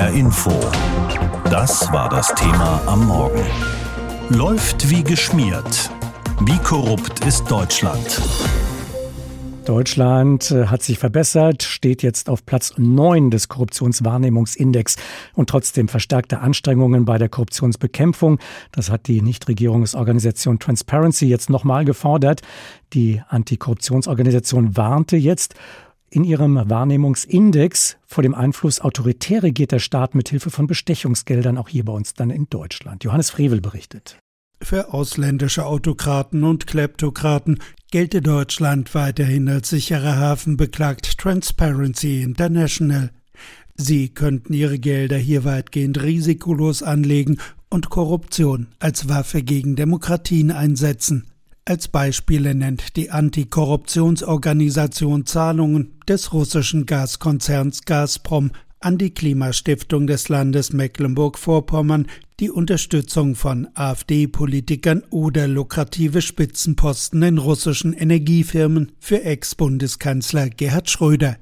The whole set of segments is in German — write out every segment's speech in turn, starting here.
HR Info. Das war das Thema am Morgen. Läuft wie geschmiert. Wie korrupt ist Deutschland? Deutschland äh, hat sich verbessert, steht jetzt auf Platz 9 des Korruptionswahrnehmungsindex und trotzdem verstärkte Anstrengungen bei der Korruptionsbekämpfung. Das hat die Nichtregierungsorganisation Transparency jetzt nochmal gefordert. Die Antikorruptionsorganisation warnte jetzt in ihrem Wahrnehmungsindex vor dem Einfluss autoritäre regiert der Staat mit Hilfe von Bestechungsgeldern auch hier bei uns dann in Deutschland. Johannes Frevel berichtet. Für ausländische Autokraten und Kleptokraten gelte Deutschland weiterhin als sicherer Hafen, beklagt Transparency International. Sie könnten ihre Gelder hier weitgehend risikolos anlegen und Korruption als Waffe gegen Demokratien einsetzen. Als Beispiele nennt die Antikorruptionsorganisation Zahlungen des russischen Gaskonzerns Gazprom an die Klimastiftung des Landes Mecklenburg-Vorpommern die Unterstützung von AfD-Politikern oder lukrative Spitzenposten in russischen Energiefirmen für Ex-Bundeskanzler Gerhard Schröder.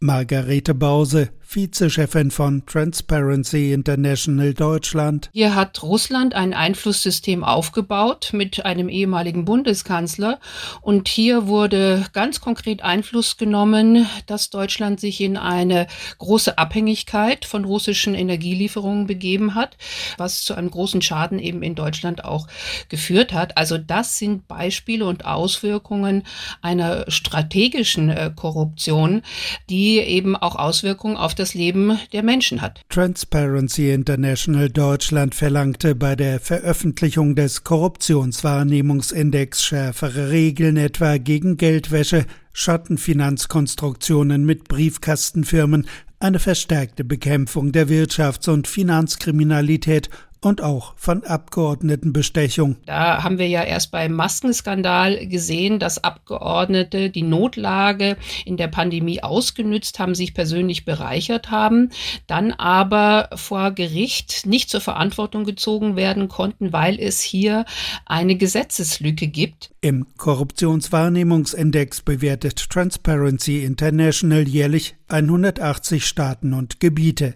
Margarete Bause, Vizechefin von Transparency International Deutschland. Hier hat Russland ein Einflusssystem aufgebaut mit einem ehemaligen Bundeskanzler und hier wurde ganz konkret Einfluss genommen, dass Deutschland sich in eine große Abhängigkeit von russischen Energielieferungen begeben hat, was zu einem großen Schaden eben in Deutschland auch geführt hat. Also das sind Beispiele und Auswirkungen einer strategischen äh, Korruption, die eben auch Auswirkungen auf das Leben der Menschen hat. Transparency International Deutschland verlangte bei der Veröffentlichung des Korruptionswahrnehmungsindex schärfere Regeln etwa gegen Geldwäsche, Schattenfinanzkonstruktionen mit Briefkastenfirmen, eine verstärkte Bekämpfung der Wirtschafts- und Finanzkriminalität und auch von Abgeordnetenbestechung. Da haben wir ja erst beim Maskenskandal gesehen, dass Abgeordnete die Notlage in der Pandemie ausgenützt haben, sich persönlich bereichert haben, dann aber vor Gericht nicht zur Verantwortung gezogen werden konnten, weil es hier eine Gesetzeslücke gibt. Im Korruptionswahrnehmungsindex bewertet Transparency International jährlich 180 Staaten und Gebiete.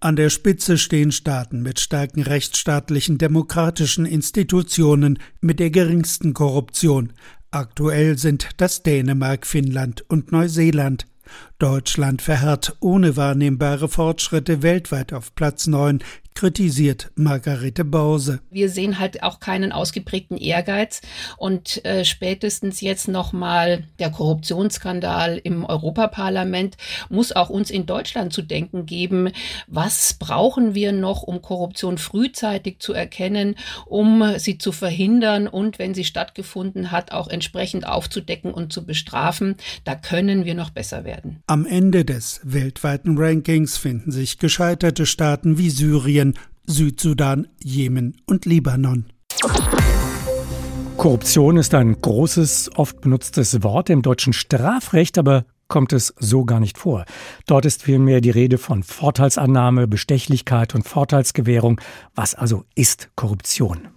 An der Spitze stehen Staaten mit starken rechtsstaatlichen demokratischen Institutionen mit der geringsten Korruption. Aktuell sind das Dänemark, Finnland und Neuseeland. Deutschland verharrt ohne wahrnehmbare Fortschritte weltweit auf Platz 9, kritisiert Margarete Bause. Wir sehen halt auch keinen ausgeprägten Ehrgeiz und äh, spätestens jetzt nochmal der Korruptionsskandal im Europaparlament muss auch uns in Deutschland zu denken geben, was brauchen wir noch, um Korruption frühzeitig zu erkennen, um sie zu verhindern und wenn sie stattgefunden hat, auch entsprechend aufzudecken und zu bestrafen. Da können wir noch besser werden. Am Ende des weltweiten Rankings finden sich gescheiterte Staaten wie Syrien, Südsudan, Jemen und Libanon. Korruption ist ein großes, oft benutztes Wort im deutschen Strafrecht, aber kommt es so gar nicht vor. Dort ist vielmehr die Rede von Vorteilsannahme, Bestechlichkeit und Vorteilsgewährung. Was also ist Korruption?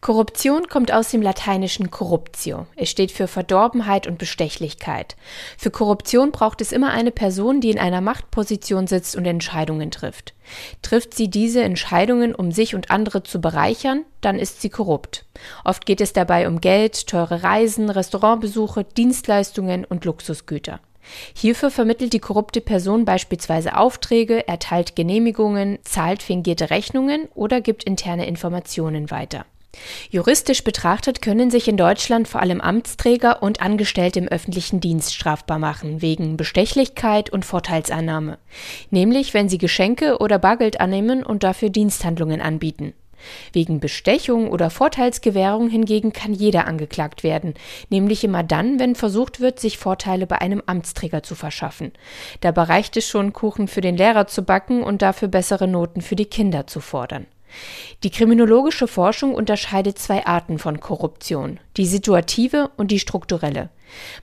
Korruption kommt aus dem lateinischen corruptio. Es steht für Verdorbenheit und Bestechlichkeit. Für Korruption braucht es immer eine Person, die in einer Machtposition sitzt und Entscheidungen trifft. Trifft sie diese Entscheidungen, um sich und andere zu bereichern, dann ist sie korrupt. Oft geht es dabei um Geld, teure Reisen, Restaurantbesuche, Dienstleistungen und Luxusgüter. Hierfür vermittelt die korrupte Person beispielsweise Aufträge, erteilt Genehmigungen, zahlt fingierte Rechnungen oder gibt interne Informationen weiter. Juristisch betrachtet können sich in Deutschland vor allem Amtsträger und Angestellte im öffentlichen Dienst strafbar machen, wegen Bestechlichkeit und Vorteilsannahme, nämlich wenn sie Geschenke oder Bargeld annehmen und dafür Diensthandlungen anbieten. Wegen Bestechung oder Vorteilsgewährung hingegen kann jeder angeklagt werden, nämlich immer dann, wenn versucht wird, sich Vorteile bei einem Amtsträger zu verschaffen. Dabei reicht es schon, Kuchen für den Lehrer zu backen und dafür bessere Noten für die Kinder zu fordern. Die kriminologische Forschung unterscheidet zwei Arten von Korruption, die situative und die strukturelle.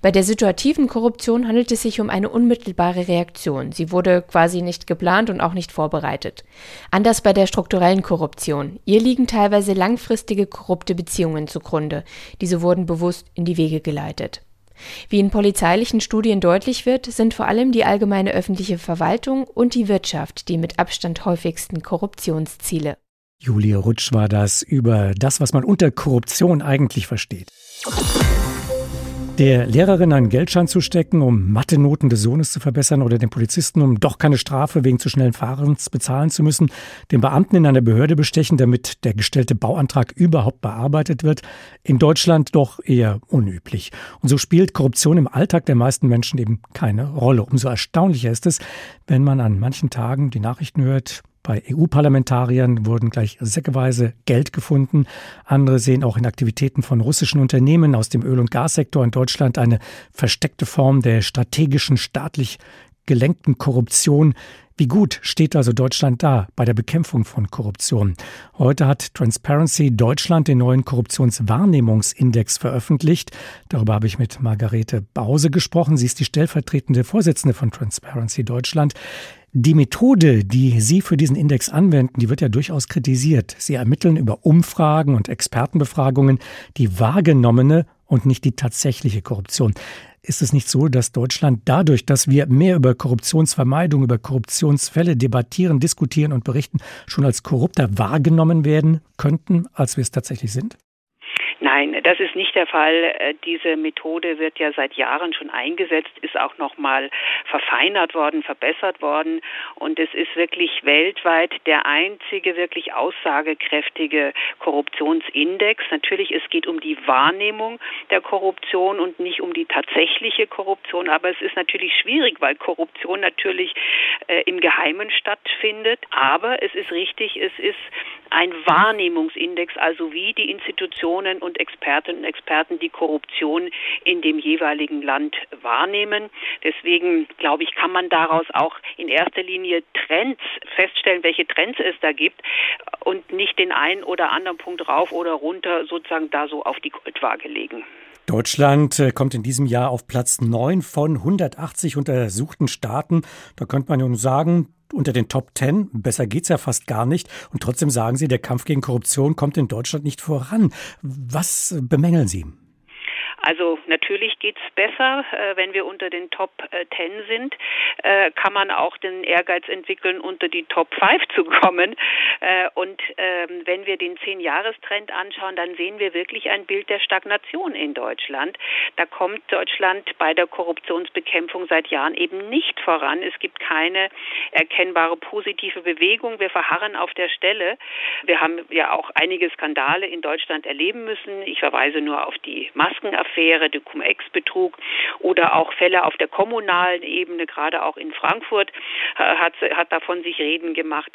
Bei der situativen Korruption handelt es sich um eine unmittelbare Reaktion. Sie wurde quasi nicht geplant und auch nicht vorbereitet. Anders bei der strukturellen Korruption. Ihr liegen teilweise langfristige korrupte Beziehungen zugrunde. Diese wurden bewusst in die Wege geleitet. Wie in polizeilichen Studien deutlich wird, sind vor allem die allgemeine öffentliche Verwaltung und die Wirtschaft die mit Abstand häufigsten Korruptionsziele. Julia Rutsch war das über das, was man unter Korruption eigentlich versteht. Der Lehrerin einen Geldschein zu stecken, um Mathe-Noten des Sohnes zu verbessern oder den Polizisten, um doch keine Strafe wegen zu schnellen Fahrens bezahlen zu müssen, den Beamten in einer Behörde bestechen, damit der gestellte Bauantrag überhaupt bearbeitet wird, in Deutschland doch eher unüblich. Und so spielt Korruption im Alltag der meisten Menschen eben keine Rolle. Umso erstaunlicher ist es, wenn man an manchen Tagen die Nachrichten hört, bei EU-Parlamentariern wurden gleich säckeweise Geld gefunden. Andere sehen auch in Aktivitäten von russischen Unternehmen aus dem Öl- und Gassektor in Deutschland eine versteckte Form der strategischen, staatlich gelenkten Korruption. Wie gut steht also Deutschland da bei der Bekämpfung von Korruption? Heute hat Transparency Deutschland den neuen Korruptionswahrnehmungsindex veröffentlicht. Darüber habe ich mit Margarete Bause gesprochen. Sie ist die stellvertretende Vorsitzende von Transparency Deutschland. Die Methode, die Sie für diesen Index anwenden, die wird ja durchaus kritisiert. Sie ermitteln über Umfragen und Expertenbefragungen die wahrgenommene und nicht die tatsächliche Korruption. Ist es nicht so, dass Deutschland dadurch, dass wir mehr über Korruptionsvermeidung, über Korruptionsfälle debattieren, diskutieren und berichten, schon als korrupter wahrgenommen werden könnten, als wir es tatsächlich sind? Nein, das ist nicht der Fall. Äh, diese Methode wird ja seit Jahren schon eingesetzt, ist auch noch mal verfeinert worden, verbessert worden und es ist wirklich weltweit der einzige wirklich aussagekräftige Korruptionsindex. Natürlich, es geht um die Wahrnehmung der Korruption und nicht um die tatsächliche Korruption, aber es ist natürlich schwierig, weil Korruption natürlich äh, im Geheimen stattfindet, aber es ist richtig, es ist ein Wahrnehmungsindex, also wie die Institutionen und Expertinnen und Experten die Korruption in dem jeweiligen Land wahrnehmen. Deswegen glaube ich, kann man daraus auch in erster Linie Trends feststellen, welche Trends es da gibt und nicht den einen oder anderen Punkt rauf oder runter sozusagen da so auf die Goldwaage legen. Deutschland äh, kommt in diesem Jahr auf Platz 9 von 180 untersuchten Staaten. Da könnte man nun sagen, unter den Top 10, besser geht's ja fast gar nicht. Und trotzdem sagen Sie, der Kampf gegen Korruption kommt in Deutschland nicht voran. Was bemängeln Sie? Also natürlich geht's besser, äh, wenn wir unter den Top äh, 10 sind, äh, kann man auch den Ehrgeiz entwickeln, unter die Top 5 zu kommen. Äh, und ähm, wenn wir den 10-Jahres-Trend anschauen, dann sehen wir wirklich ein Bild der Stagnation in Deutschland. Da kommt Deutschland bei der Korruptionsbekämpfung seit Jahren eben nicht voran. Es gibt keine erkennbare positive Bewegung. Wir verharren auf der Stelle. Wir haben ja auch einige Skandale in Deutschland erleben müssen. Ich verweise nur auf die Maskenaffäre Affäre, der Cum-Ex-Betrug oder auch Fälle auf der kommunalen Ebene, gerade auch in Frankfurt äh, hat, hat davon sich reden gemacht.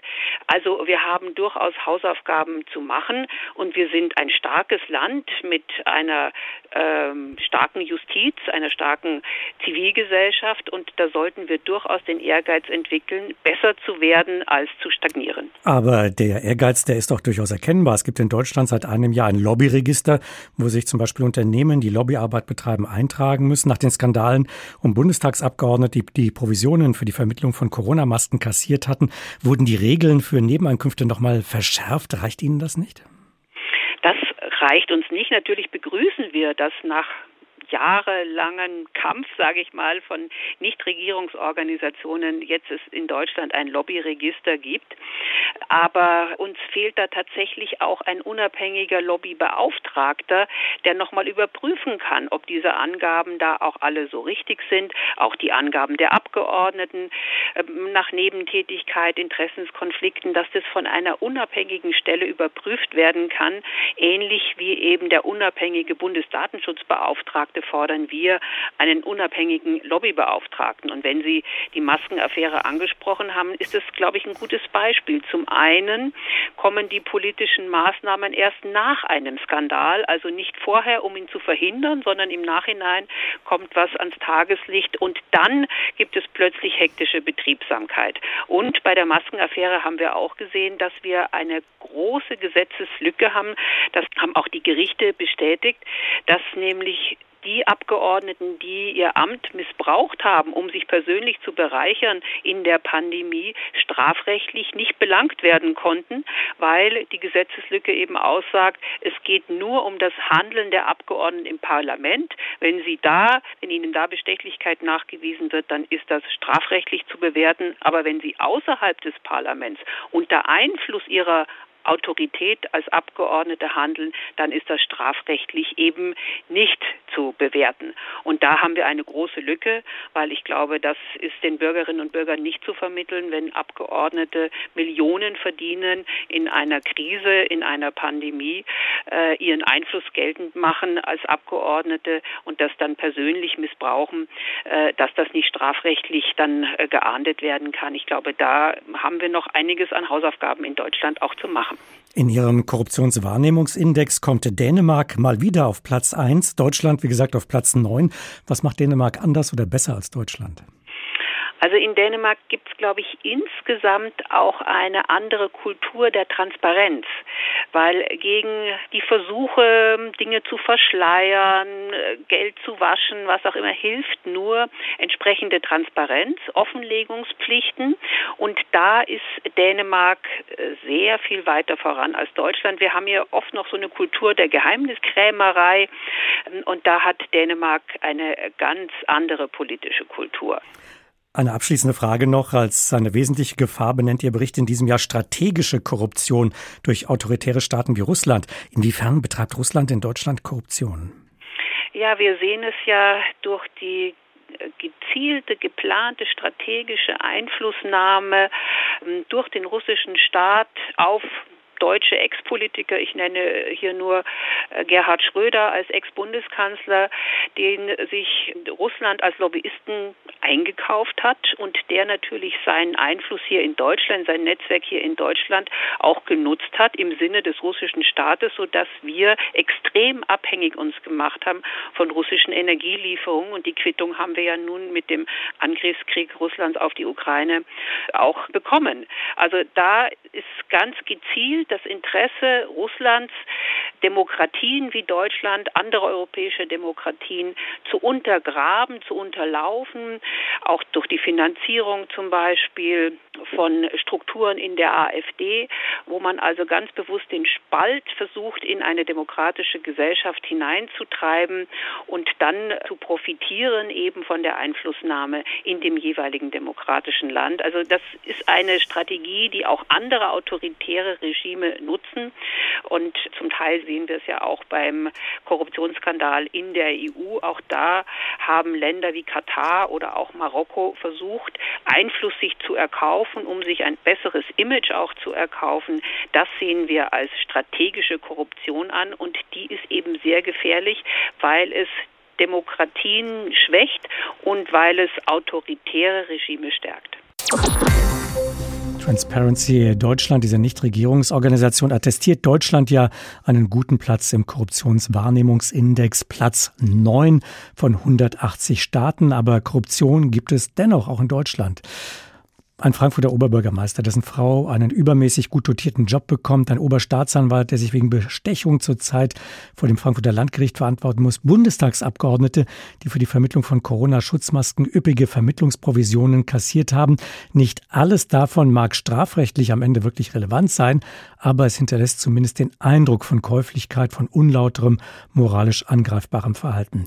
Also wir haben durchaus Hausaufgaben zu machen und wir sind ein starkes Land mit einer ähm, starken Justiz, einer starken Zivilgesellschaft und da sollten wir durchaus den Ehrgeiz entwickeln, besser zu werden als zu stagnieren. Aber der Ehrgeiz, der ist doch durchaus erkennbar. Es gibt in Deutschland seit einem Jahr ein Lobbyregister, wo sich zum Beispiel Unternehmen, die Lobbyarbeit betreiben, eintragen müssen. Nach den Skandalen um Bundestagsabgeordnete, die die Provisionen für die Vermittlung von Corona-Masken kassiert hatten, wurden die Regeln für Nebeneinkünfte nochmal verschärft. Reicht Ihnen das nicht? Das reicht uns nicht. Natürlich begrüßen wir, dass nach jahrelangen Kampf, sage ich mal, von Nichtregierungsorganisationen jetzt es in Deutschland ein Lobbyregister gibt. Aber uns fehlt da tatsächlich auch ein unabhängiger Lobbybeauftragter, der nochmal überprüfen kann, ob diese Angaben da auch alle so richtig sind, auch die Angaben der Abgeordneten ähm, nach Nebentätigkeit, Interessenskonflikten, dass das von einer unabhängigen Stelle überprüft werden kann, ähnlich wie eben der unabhängige Bundesdatenschutzbeauftragte fordern wir einen unabhängigen Lobbybeauftragten. Und wenn Sie die Maskenaffäre angesprochen haben, ist es, glaube ich, ein gutes Beispiel. Zum einen kommen die politischen Maßnahmen erst nach einem Skandal, also nicht vorher, um ihn zu verhindern, sondern im Nachhinein kommt was ans Tageslicht und dann gibt es plötzlich hektische Betriebsamkeit. Und bei der Maskenaffäre haben wir auch gesehen, dass wir eine große Gesetzeslücke haben. Das haben auch die Gerichte bestätigt, dass nämlich die Abgeordneten, die ihr Amt missbraucht haben, um sich persönlich zu bereichern in der Pandemie, strafrechtlich nicht belangt werden konnten, weil die Gesetzeslücke eben aussagt, es geht nur um das Handeln der Abgeordneten im Parlament. Wenn sie da, wenn ihnen da Bestechlichkeit nachgewiesen wird, dann ist das strafrechtlich zu bewerten. Aber wenn sie außerhalb des Parlaments unter Einfluss ihrer Autorität als Abgeordnete handeln, dann ist das strafrechtlich eben nicht zu bewerten. Und da haben wir eine große Lücke, weil ich glaube, das ist den Bürgerinnen und Bürgern nicht zu vermitteln, wenn Abgeordnete Millionen verdienen in einer Krise, in einer Pandemie, äh, ihren Einfluss geltend machen als Abgeordnete und das dann persönlich missbrauchen, äh, dass das nicht strafrechtlich dann äh, geahndet werden kann. Ich glaube, da haben wir noch einiges an Hausaufgaben in Deutschland auch zu machen. In ihrem Korruptionswahrnehmungsindex kommt Dänemark mal wieder auf Platz 1, Deutschland wie gesagt auf Platz 9. Was macht Dänemark anders oder besser als Deutschland? Also in Dänemark gibt es, glaube ich, insgesamt auch eine andere Kultur der Transparenz, weil gegen die Versuche, Dinge zu verschleiern, Geld zu waschen, was auch immer, hilft nur entsprechende Transparenz, Offenlegungspflichten. Und da ist Dänemark äh, sehr viel weiter voran als Deutschland. Wir haben hier oft noch so eine Kultur der Geheimniskrämerei ähm, und da hat Dänemark eine ganz andere politische Kultur. Eine abschließende Frage noch. Als eine wesentliche Gefahr benennt Ihr Bericht in diesem Jahr strategische Korruption durch autoritäre Staaten wie Russland. Inwiefern betreibt Russland in Deutschland Korruption? Ja, wir sehen es ja durch die äh, gezielte, geplante strategische Einflussnahme ähm, durch den russischen Staat auf deutsche Ex-Politiker, ich nenne hier nur äh, Gerhard Schröder als Ex-Bundeskanzler, den sich Russland als Lobbyisten eingekauft hat und der natürlich seinen Einfluss hier in Deutschland, sein Netzwerk hier in Deutschland auch genutzt hat im Sinne des russischen Staates, sodass wir extrem abhängig uns gemacht haben von russischen Energielieferungen und die Quittung haben wir ja nun mit dem Angriffskrieg Russlands auf die Ukraine auch bekommen. Also da ist ganz gezielt das Interesse Russlands, Demokratien wie Deutschland, andere europäische Demokratien zu untergraben, zu unterlaufen, auch durch die Finanzierung zum Beispiel von Strukturen in der AfD, wo man also ganz bewusst den Spalt versucht, in eine demokratische Gesellschaft hineinzutreiben und dann zu profitieren eben von der Einflussnahme in dem jeweiligen demokratischen Land. Also das ist eine Strategie, die auch andere autoritäre Regime nutzen und zum Teil sehen wir es ja auch beim Korruptionsskandal in der EU. Auch da haben Länder wie Katar oder auch Marokko versucht, Einfluss sich zu erkaufen, um sich ein besseres Image auch zu erkaufen. Das sehen wir als strategische Korruption an und die ist eben sehr gefährlich, weil es Demokratien schwächt und weil es autoritäre Regime stärkt. Transparency Deutschland, diese Nichtregierungsorganisation, attestiert Deutschland ja einen guten Platz im Korruptionswahrnehmungsindex, Platz 9 von 180 Staaten. Aber Korruption gibt es dennoch auch in Deutschland. Ein Frankfurter Oberbürgermeister, dessen Frau einen übermäßig gut dotierten Job bekommt, ein Oberstaatsanwalt, der sich wegen Bestechung zurzeit vor dem Frankfurter Landgericht verantworten muss, Bundestagsabgeordnete, die für die Vermittlung von Corona-Schutzmasken üppige Vermittlungsprovisionen kassiert haben. Nicht alles davon mag strafrechtlich am Ende wirklich relevant sein, aber es hinterlässt zumindest den Eindruck von Käuflichkeit, von unlauterem, moralisch angreifbarem Verhalten.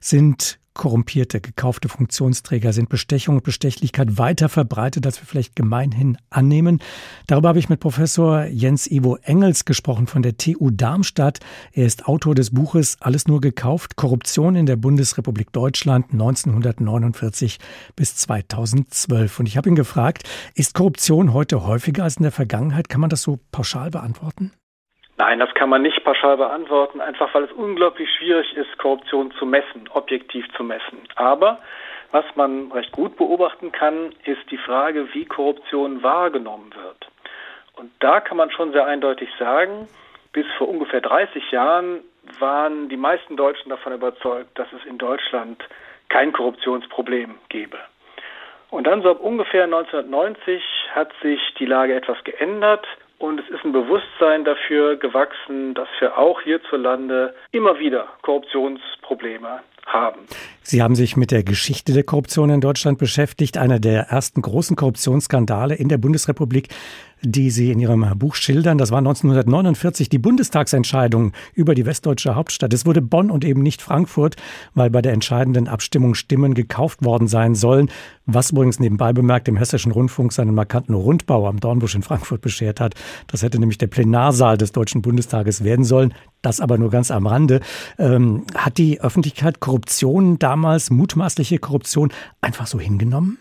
Sind korrumpierte, gekaufte Funktionsträger sind Bestechung und Bestechlichkeit weiter verbreitet, als wir vielleicht gemeinhin annehmen. Darüber habe ich mit Professor Jens Ivo Engels gesprochen von der TU Darmstadt. Er ist Autor des Buches Alles nur gekauft, Korruption in der Bundesrepublik Deutschland 1949 bis 2012. Und ich habe ihn gefragt, ist Korruption heute häufiger als in der Vergangenheit? Kann man das so pauschal beantworten? Nein, das kann man nicht pauschal beantworten, einfach weil es unglaublich schwierig ist, Korruption zu messen, objektiv zu messen. Aber was man recht gut beobachten kann, ist die Frage, wie Korruption wahrgenommen wird. Und da kann man schon sehr eindeutig sagen, bis vor ungefähr 30 Jahren waren die meisten Deutschen davon überzeugt, dass es in Deutschland kein Korruptionsproblem gäbe. Und dann so ab ungefähr 1990 hat sich die Lage etwas geändert und es ist ein Bewusstsein dafür gewachsen, dass wir auch hierzulande immer wieder Korruptionsprobleme haben. Sie haben sich mit der Geschichte der Korruption in Deutschland beschäftigt. Einer der ersten großen Korruptionsskandale in der Bundesrepublik die Sie in Ihrem Buch schildern. Das war 1949 die Bundestagsentscheidung über die westdeutsche Hauptstadt. Es wurde Bonn und eben nicht Frankfurt, weil bei der entscheidenden Abstimmung Stimmen gekauft worden sein sollen, was übrigens nebenbei bemerkt dem Hessischen Rundfunk seinen markanten Rundbau am Dornbusch in Frankfurt beschert hat. Das hätte nämlich der Plenarsaal des Deutschen Bundestages werden sollen. Das aber nur ganz am Rande. Ähm, hat die Öffentlichkeit Korruption damals, mutmaßliche Korruption, einfach so hingenommen?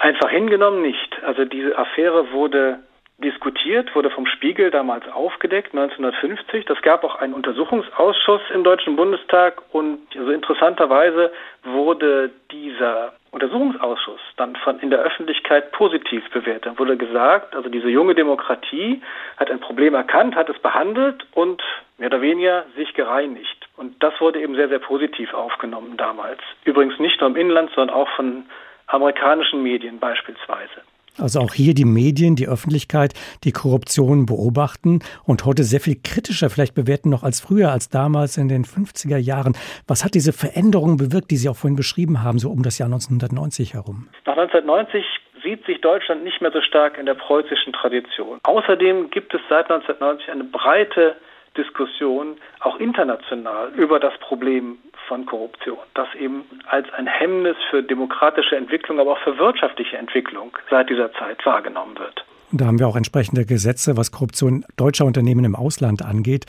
Einfach hingenommen nicht. Also diese Affäre wurde diskutiert, wurde vom Spiegel damals aufgedeckt, 1950. Das gab auch einen Untersuchungsausschuss im Deutschen Bundestag und also interessanterweise wurde dieser Untersuchungsausschuss dann von in der Öffentlichkeit positiv bewertet. Wurde gesagt, also diese junge Demokratie hat ein Problem erkannt, hat es behandelt und mehr oder weniger sich gereinigt. Und das wurde eben sehr, sehr positiv aufgenommen damals. Übrigens nicht nur im Inland, sondern auch von amerikanischen Medien beispielsweise. Also auch hier die Medien, die Öffentlichkeit, die Korruption beobachten und heute sehr viel kritischer vielleicht bewerten noch als früher, als damals in den 50er Jahren. Was hat diese Veränderung bewirkt, die Sie auch vorhin beschrieben haben, so um das Jahr 1990 herum? Nach 1990 sieht sich Deutschland nicht mehr so stark in der preußischen Tradition. Außerdem gibt es seit 1990 eine breite Diskussion, auch international, über das Problem von Korruption, das eben als ein Hemmnis für demokratische Entwicklung, aber auch für wirtschaftliche Entwicklung seit dieser Zeit wahrgenommen wird. Da haben wir auch entsprechende Gesetze, was Korruption deutscher Unternehmen im Ausland angeht.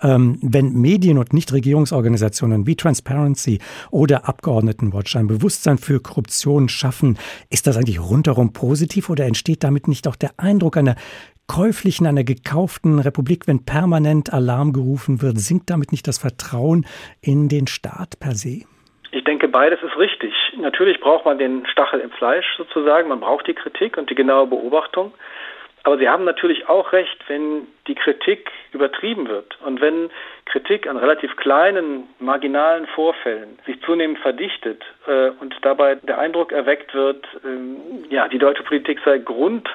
Ähm, wenn Medien und Nichtregierungsorganisationen wie Transparency oder Abgeordnetenwatch ein Bewusstsein für Korruption schaffen, ist das eigentlich rundherum positiv oder entsteht damit nicht auch der Eindruck einer käuflichen, einer gekauften Republik, wenn permanent Alarm gerufen wird, sinkt damit nicht das Vertrauen in den Staat per se? Ich denke, beides ist richtig. Natürlich braucht man den Stachel im Fleisch sozusagen, man braucht die Kritik und die genaue Beobachtung. Aber Sie haben natürlich auch recht, wenn die Kritik übertrieben wird und wenn Kritik an relativ kleinen, marginalen Vorfällen sich zunehmend verdichtet äh, und dabei der Eindruck erweckt wird, äh, ja, die deutsche Politik sei grund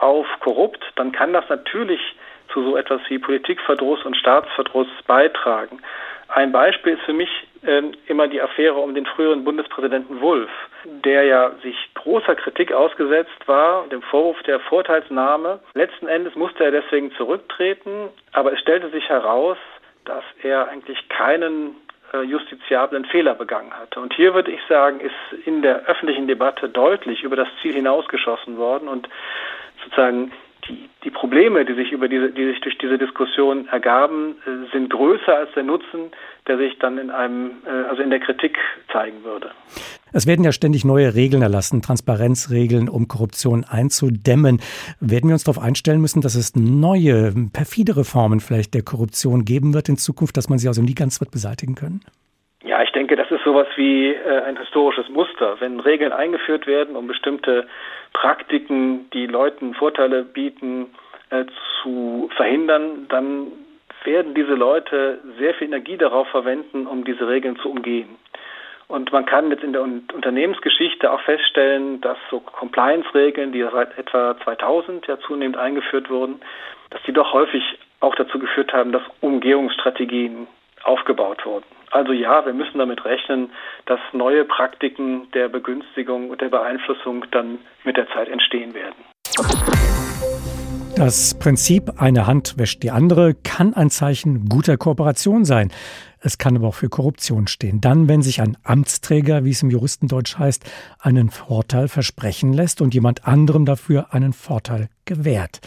auf korrupt, dann kann das natürlich zu so etwas wie Politikverdruss und Staatsverdruss beitragen. Ein Beispiel ist für mich äh, immer die Affäre um den früheren Bundespräsidenten Wulff, der ja sich großer Kritik ausgesetzt war, dem Vorwurf der Vorteilsnahme. Letzten Endes musste er deswegen zurücktreten, aber es stellte sich heraus, dass er eigentlich keinen äh, justiziablen Fehler begangen hatte. Und hier würde ich sagen, ist in der öffentlichen Debatte deutlich über das Ziel hinausgeschossen worden und sozusagen die, die Probleme, die sich über diese, die sich durch diese Diskussion ergaben, äh, sind größer als der Nutzen, der sich dann in einem, äh, also in der Kritik zeigen würde. Es werden ja ständig neue Regeln erlassen, Transparenzregeln, um Korruption einzudämmen. Werden wir uns darauf einstellen müssen, dass es neue, perfidere Formen vielleicht der Korruption geben wird in Zukunft, dass man sie also nie ganz wird beseitigen können? Ich denke, das ist sowas wie äh, ein historisches Muster. Wenn Regeln eingeführt werden, um bestimmte Praktiken, die Leuten Vorteile bieten, äh, zu verhindern, dann werden diese Leute sehr viel Energie darauf verwenden, um diese Regeln zu umgehen. Und man kann jetzt in der Unternehmensgeschichte auch feststellen, dass so Compliance-Regeln, die seit etwa 2000 ja zunehmend eingeführt wurden, dass die doch häufig auch dazu geführt haben, dass Umgehungsstrategien aufgebaut wurden. Also ja, wir müssen damit rechnen, dass neue Praktiken der Begünstigung und der Beeinflussung dann mit der Zeit entstehen werden. Das Prinzip eine Hand wäscht die andere kann ein Zeichen guter Kooperation sein. Es kann aber auch für Korruption stehen. Dann, wenn sich ein Amtsträger, wie es im Juristendeutsch heißt, einen Vorteil versprechen lässt und jemand anderem dafür einen Vorteil gewährt.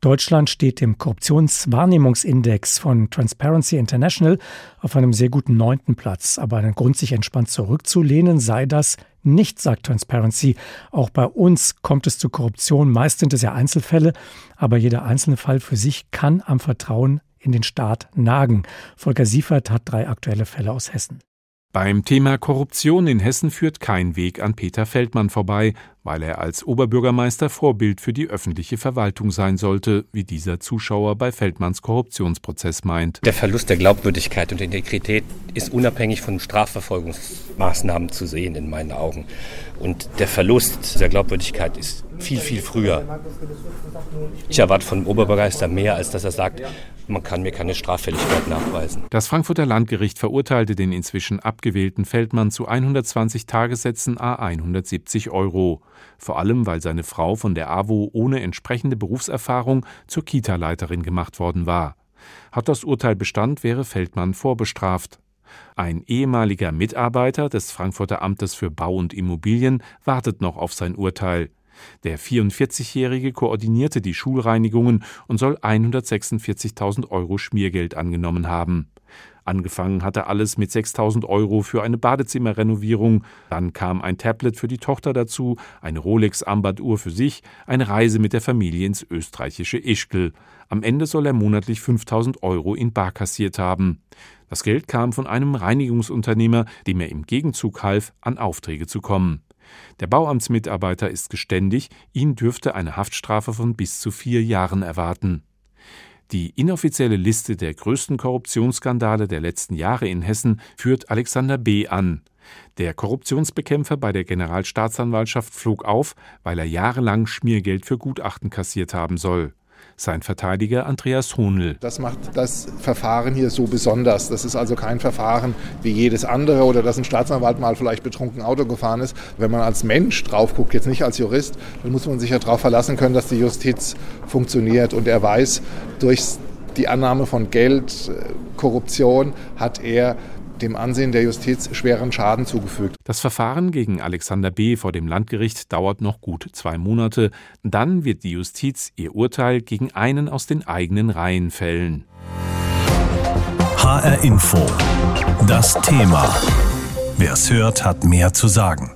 Deutschland steht im Korruptionswahrnehmungsindex von Transparency International auf einem sehr guten neunten Platz. Aber einen Grund, sich entspannt zurückzulehnen, sei das nicht, sagt Transparency. Auch bei uns kommt es zu Korruption. Meist sind es ja Einzelfälle, aber jeder einzelne Fall für sich kann am Vertrauen in den Staat nagen. Volker Siefert hat drei aktuelle Fälle aus Hessen. Beim Thema Korruption in Hessen führt kein Weg an Peter Feldmann vorbei, weil er als Oberbürgermeister Vorbild für die öffentliche Verwaltung sein sollte, wie dieser Zuschauer bei Feldmanns Korruptionsprozess meint. Der Verlust der Glaubwürdigkeit und Integrität ist unabhängig von Strafverfolgungsmaßnahmen zu sehen in meinen Augen. Und der Verlust der Glaubwürdigkeit ist viel, viel früher. Ich erwarte von dem Oberbürgermeister mehr, als dass er sagt, man kann mir keine Straffälligkeit nachweisen. Das Frankfurter Landgericht verurteilte den inzwischen abgewählten Feldmann zu 120 Tagessätzen a 170 Euro. Vor allem, weil seine Frau von der AWO ohne entsprechende Berufserfahrung zur Kita-Leiterin gemacht worden war. Hat das Urteil Bestand, wäre Feldmann vorbestraft. Ein ehemaliger Mitarbeiter des Frankfurter Amtes für Bau und Immobilien wartet noch auf sein Urteil. Der 44-Jährige koordinierte die Schulreinigungen und soll 146.000 Euro Schmiergeld angenommen haben. Angefangen hatte alles mit 6000 Euro für eine Badezimmerrenovierung, dann kam ein Tablet für die Tochter dazu, eine Rolex-Armbanduhr für sich, eine Reise mit der Familie ins österreichische Ischgl. Am Ende soll er monatlich 5000 Euro in Bar kassiert haben. Das Geld kam von einem Reinigungsunternehmer, dem er im Gegenzug half, an Aufträge zu kommen. Der Bauamtsmitarbeiter ist geständig, ihn dürfte eine Haftstrafe von bis zu vier Jahren erwarten. Die inoffizielle Liste der größten Korruptionsskandale der letzten Jahre in Hessen führt Alexander B. an. Der Korruptionsbekämpfer bei der Generalstaatsanwaltschaft flog auf, weil er jahrelang Schmiergeld für Gutachten kassiert haben soll sein Verteidiger Andreas Hohnl. Das macht das Verfahren hier so besonders. Das ist also kein Verfahren wie jedes andere oder dass ein Staatsanwalt mal vielleicht betrunken Auto gefahren ist. Wenn man als Mensch drauf guckt, jetzt nicht als Jurist, dann muss man sich ja darauf verlassen können, dass die Justiz funktioniert. Und er weiß, durch die Annahme von Geld, äh, Korruption hat er dem Ansehen der Justiz schweren Schaden zugefügt. Das Verfahren gegen Alexander B. vor dem Landgericht dauert noch gut zwei Monate. Dann wird die Justiz ihr Urteil gegen einen aus den eigenen Reihen fällen. HR Info. Das Thema. Wer es hört, hat mehr zu sagen.